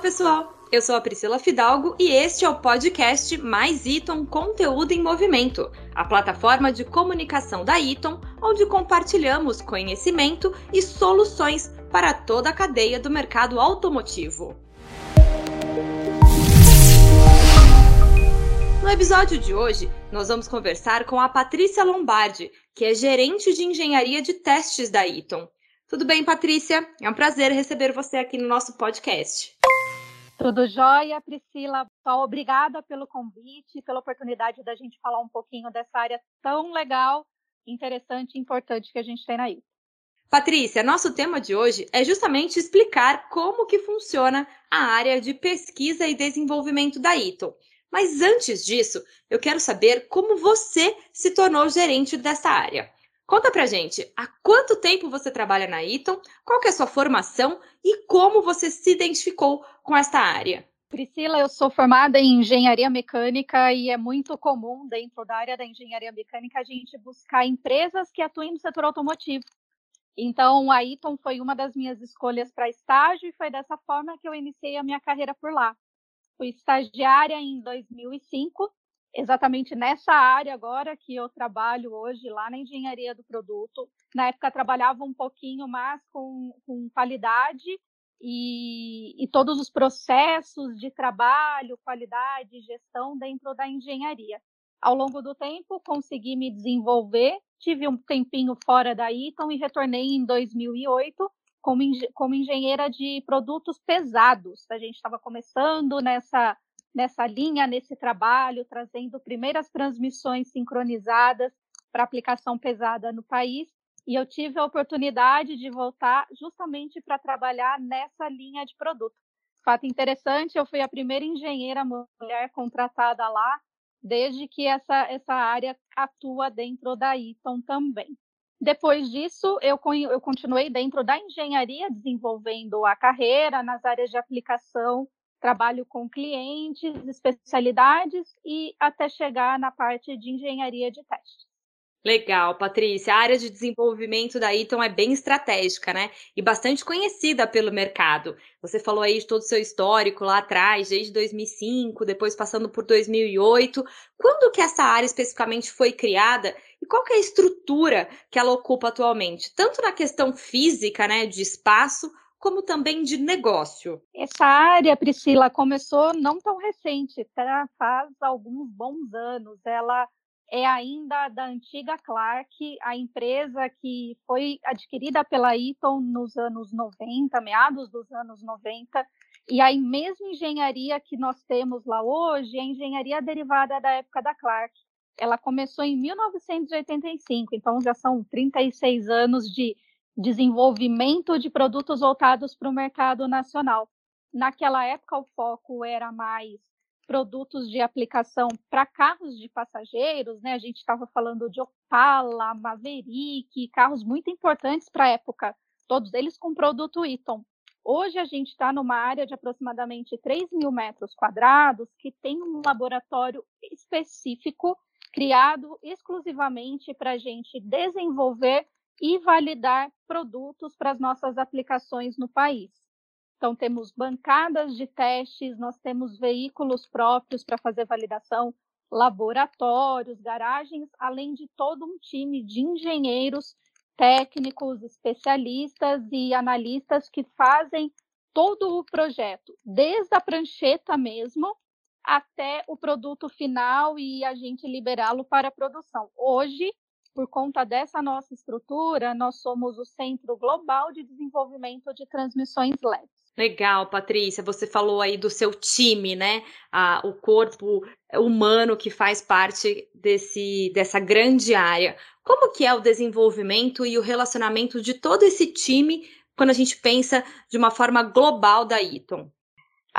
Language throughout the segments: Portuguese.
pessoal! Eu sou a Priscila Fidalgo e este é o podcast Mais Iton Conteúdo em Movimento, a plataforma de comunicação da Iton, onde compartilhamos conhecimento e soluções para toda a cadeia do mercado automotivo. No episódio de hoje, nós vamos conversar com a Patrícia Lombardi, que é gerente de engenharia de testes da Iton. Tudo bem, Patrícia? É um prazer receber você aqui no nosso podcast. Tudo jóia, Priscila. Obrigada pelo convite, pela oportunidade da gente falar um pouquinho dessa área tão legal, interessante e importante que a gente tem na ITA. Patrícia, nosso tema de hoje é justamente explicar como que funciona a área de pesquisa e desenvolvimento da ITO. Mas antes disso, eu quero saber como você se tornou gerente dessa área. Conta pra gente, há quanto tempo você trabalha na Eaton, qual é a sua formação e como você se identificou com esta área? Priscila, eu sou formada em engenharia mecânica e é muito comum dentro da área da engenharia mecânica a gente buscar empresas que atuem no setor automotivo. Então, a Eaton foi uma das minhas escolhas para estágio e foi dessa forma que eu iniciei a minha carreira por lá. Fui estagiária em 2005 exatamente nessa área agora que eu trabalho hoje, lá na engenharia do produto. Na época trabalhava um pouquinho mais com, com qualidade e, e, todos os processos de trabalho, qualidade, gestão dentro da engenharia. Ao longo do tempo, consegui me desenvolver, tive um tempinho fora da Eaton e retornei em 2008 como, engenheira de produtos pesados. A gente estava começando nessa nessa linha, nesse trabalho, trazendo primeiras transmissões sincronizadas para aplicação pesada no país. E eu tive a oportunidade de voltar justamente para trabalhar nessa linha de produto. Fato interessante, eu fui a primeira engenheira mulher contratada lá, desde que essa, essa área atua dentro da Eaton também. Depois disso, eu, eu continuei dentro da engenharia, desenvolvendo a carreira nas áreas de aplicação trabalho com clientes, especialidades e até chegar na parte de engenharia de testes. Legal, Patrícia. A área de desenvolvimento da Eaton é bem estratégica, né? E bastante conhecida pelo mercado. Você falou aí de todo o seu histórico lá atrás, desde 2005, depois passando por 2008. Quando que essa área especificamente foi criada e qual que é a estrutura que ela ocupa atualmente? Tanto na questão física, né, de espaço, como também de negócio. Essa área, Priscila, começou não tão recente, tá? faz alguns bons anos. Ela é ainda da antiga Clark, a empresa que foi adquirida pela Eaton nos anos 90, meados dos anos 90. E a mesma engenharia que nós temos lá hoje é a engenharia derivada da época da Clark. Ela começou em 1985, então já são 36 anos de desenvolvimento de produtos voltados para o mercado nacional. Naquela época, o foco era mais produtos de aplicação para carros de passageiros, né? A gente estava falando de Opala, Maverick, carros muito importantes para a época, todos eles com produto Eaton. Hoje a gente está numa área de aproximadamente 3 mil metros quadrados que tem um laboratório específico criado exclusivamente para a gente desenvolver e validar produtos para as nossas aplicações no país. Então, temos bancadas de testes, nós temos veículos próprios para fazer validação, laboratórios, garagens, além de todo um time de engenheiros, técnicos, especialistas e analistas que fazem todo o projeto, desde a prancheta mesmo até o produto final e a gente liberá-lo para produção. Hoje, por conta dessa nossa estrutura, nós somos o Centro Global de Desenvolvimento de Transmissões LEDs. Legal, Patrícia. Você falou aí do seu time, né? Ah, o corpo humano que faz parte desse, dessa grande área. Como que é o desenvolvimento e o relacionamento de todo esse time quando a gente pensa de uma forma global da Eaton?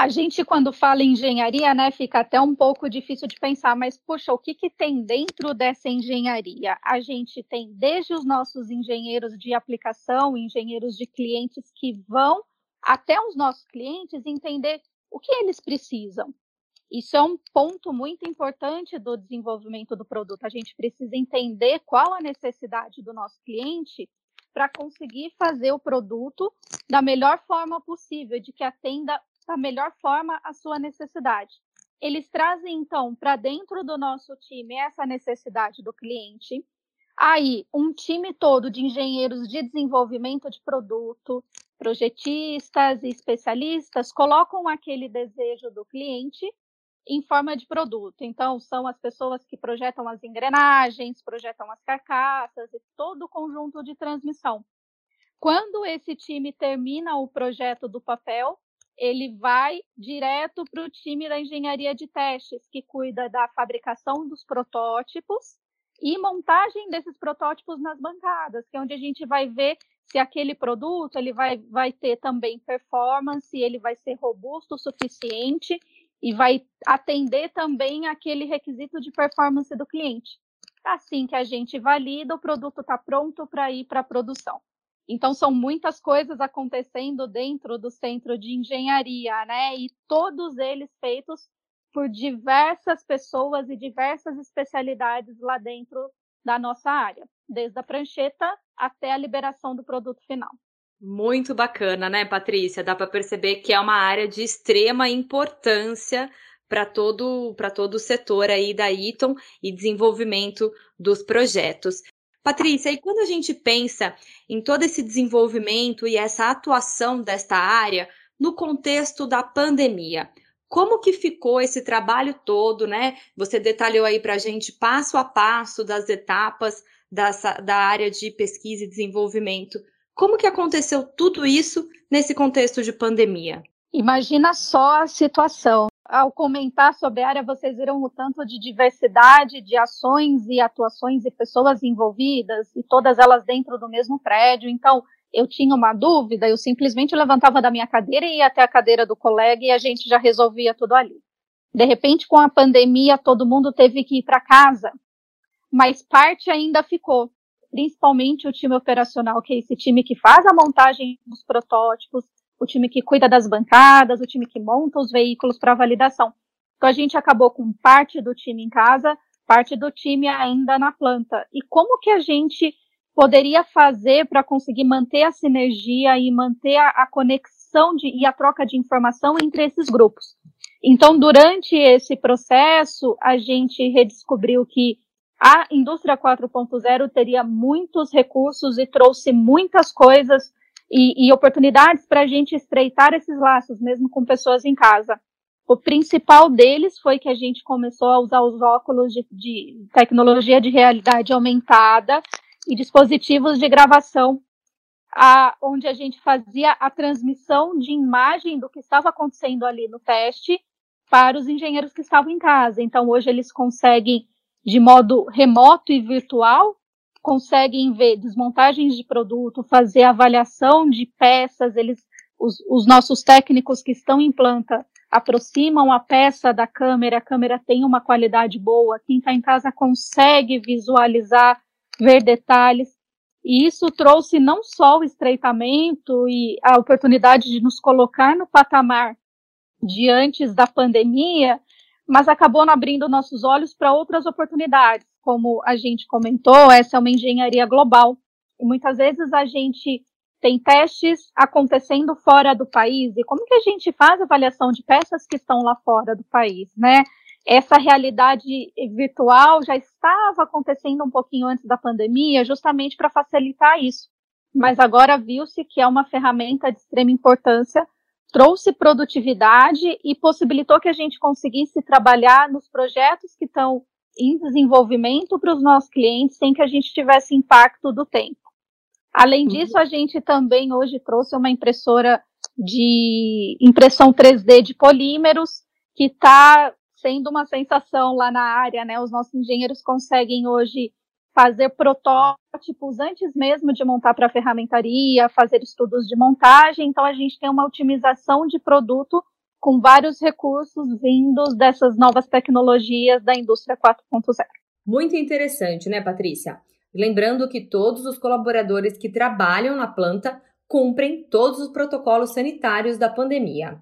A gente, quando fala engenharia, né, fica até um pouco difícil de pensar, mas, puxa, o que, que tem dentro dessa engenharia? A gente tem desde os nossos engenheiros de aplicação, engenheiros de clientes que vão até os nossos clientes entender o que eles precisam. Isso é um ponto muito importante do desenvolvimento do produto. A gente precisa entender qual a necessidade do nosso cliente para conseguir fazer o produto da melhor forma possível, de que atenda da melhor forma a sua necessidade. Eles trazem, então, para dentro do nosso time essa necessidade do cliente. Aí, um time todo de engenheiros de desenvolvimento de produto, projetistas e especialistas colocam aquele desejo do cliente em forma de produto. Então, são as pessoas que projetam as engrenagens, projetam as carcaças e todo o conjunto de transmissão. Quando esse time termina o projeto do papel, ele vai direto para o time da engenharia de testes, que cuida da fabricação dos protótipos e montagem desses protótipos nas bancadas, que é onde a gente vai ver se aquele produto ele vai, vai ter também performance, ele vai ser robusto o suficiente e vai atender também aquele requisito de performance do cliente. Assim que a gente valida, o produto está pronto para ir para a produção. Então, são muitas coisas acontecendo dentro do centro de engenharia, né? E todos eles feitos por diversas pessoas e diversas especialidades lá dentro da nossa área, desde a prancheta até a liberação do produto final. Muito bacana, né, Patrícia? Dá para perceber que é uma área de extrema importância para todo, todo o setor aí da Iton e desenvolvimento dos projetos. Patrícia, e quando a gente pensa em todo esse desenvolvimento e essa atuação desta área no contexto da pandemia, como que ficou esse trabalho todo, né? Você detalhou aí para a gente passo a passo das etapas dessa, da área de pesquisa e desenvolvimento. Como que aconteceu tudo isso nesse contexto de pandemia? Imagina só a situação ao comentar sobre a área, vocês viram o tanto de diversidade de ações e atuações e pessoas envolvidas, e todas elas dentro do mesmo prédio. Então, eu tinha uma dúvida, eu simplesmente levantava da minha cadeira e ia até a cadeira do colega e a gente já resolvia tudo ali. De repente, com a pandemia, todo mundo teve que ir para casa, mas parte ainda ficou, principalmente o time operacional, que é esse time que faz a montagem dos protótipos, o time que cuida das bancadas, o time que monta os veículos para validação. Então a gente acabou com parte do time em casa, parte do time ainda na planta. E como que a gente poderia fazer para conseguir manter a sinergia e manter a, a conexão de, e a troca de informação entre esses grupos? Então, durante esse processo, a gente redescobriu que a indústria 4.0 teria muitos recursos e trouxe muitas coisas e, e oportunidades para a gente estreitar esses laços, mesmo com pessoas em casa. O principal deles foi que a gente começou a usar os óculos de, de tecnologia de realidade aumentada e dispositivos de gravação, a, onde a gente fazia a transmissão de imagem do que estava acontecendo ali no teste para os engenheiros que estavam em casa. Então, hoje eles conseguem, de modo remoto e virtual, conseguem ver desmontagens de produto, fazer avaliação de peças, eles, os, os nossos técnicos que estão em planta aproximam a peça da câmera, a câmera tem uma qualidade boa, quem está em casa consegue visualizar, ver detalhes. E isso trouxe não só o estreitamento e a oportunidade de nos colocar no patamar de antes da pandemia, mas acabou abrindo nossos olhos para outras oportunidades como a gente comentou, essa é uma engenharia global. E muitas vezes a gente tem testes acontecendo fora do país. E como que a gente faz avaliação de peças que estão lá fora do país, né? Essa realidade virtual já estava acontecendo um pouquinho antes da pandemia, justamente para facilitar isso. Mas agora viu-se que é uma ferramenta de extrema importância, trouxe produtividade e possibilitou que a gente conseguisse trabalhar nos projetos que estão em desenvolvimento para os nossos clientes sem que a gente tivesse impacto do tempo. Além uhum. disso, a gente também hoje trouxe uma impressora de impressão 3D de polímeros, que está sendo uma sensação lá na área, né? Os nossos engenheiros conseguem hoje fazer protótipos antes mesmo de montar para a ferramentaria, fazer estudos de montagem. Então, a gente tem uma otimização de produto com vários recursos vindos dessas novas tecnologias da indústria 4.0. Muito interessante, né, Patrícia? Lembrando que todos os colaboradores que trabalham na planta cumprem todos os protocolos sanitários da pandemia.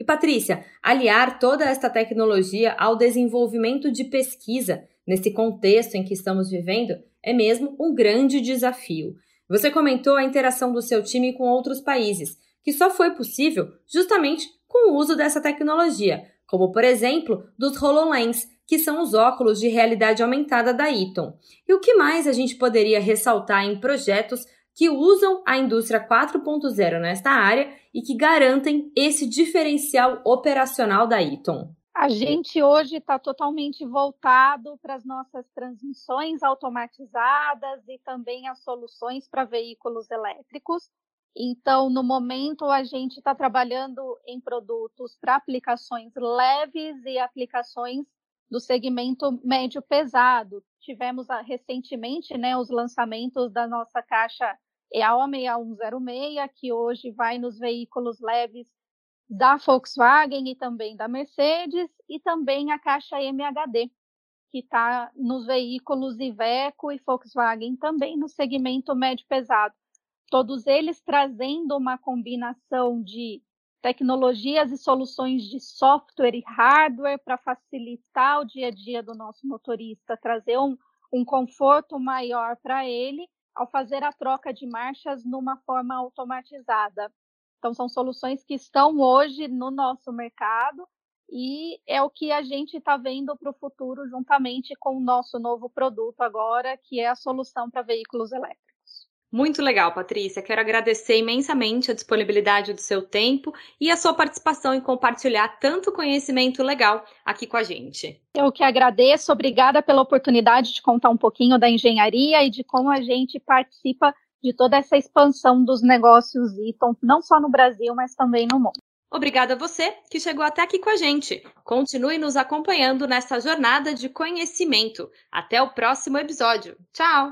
E Patrícia, aliar toda esta tecnologia ao desenvolvimento de pesquisa nesse contexto em que estamos vivendo é mesmo um grande desafio. Você comentou a interação do seu time com outros países, que só foi possível justamente com o uso dessa tecnologia, como por exemplo dos HoloLens, que são os óculos de realidade aumentada da Eaton. E o que mais a gente poderia ressaltar em projetos que usam a indústria 4.0 nesta área e que garantem esse diferencial operacional da Eaton? A gente hoje está totalmente voltado para as nossas transmissões automatizadas e também as soluções para veículos elétricos. Então, no momento, a gente está trabalhando em produtos para aplicações leves e aplicações do segmento médio pesado. Tivemos ah, recentemente né, os lançamentos da nossa caixa EAO 6106, que hoje vai nos veículos leves da Volkswagen e também da Mercedes, e também a caixa MHD, que está nos veículos Iveco e Volkswagen, também no segmento médio pesado. Todos eles trazendo uma combinação de tecnologias e soluções de software e hardware para facilitar o dia a dia do nosso motorista, trazer um, um conforto maior para ele ao fazer a troca de marchas numa forma automatizada. Então, são soluções que estão hoje no nosso mercado e é o que a gente está vendo para o futuro, juntamente com o nosso novo produto agora, que é a solução para veículos elétricos. Muito legal, Patrícia. Quero agradecer imensamente a disponibilidade do seu tempo e a sua participação em compartilhar tanto conhecimento legal aqui com a gente. Eu que agradeço, obrigada pela oportunidade de contar um pouquinho da engenharia e de como a gente participa de toda essa expansão dos negócios Eaton, não só no Brasil, mas também no mundo. Obrigada a você que chegou até aqui com a gente. Continue nos acompanhando nessa jornada de conhecimento. Até o próximo episódio. Tchau!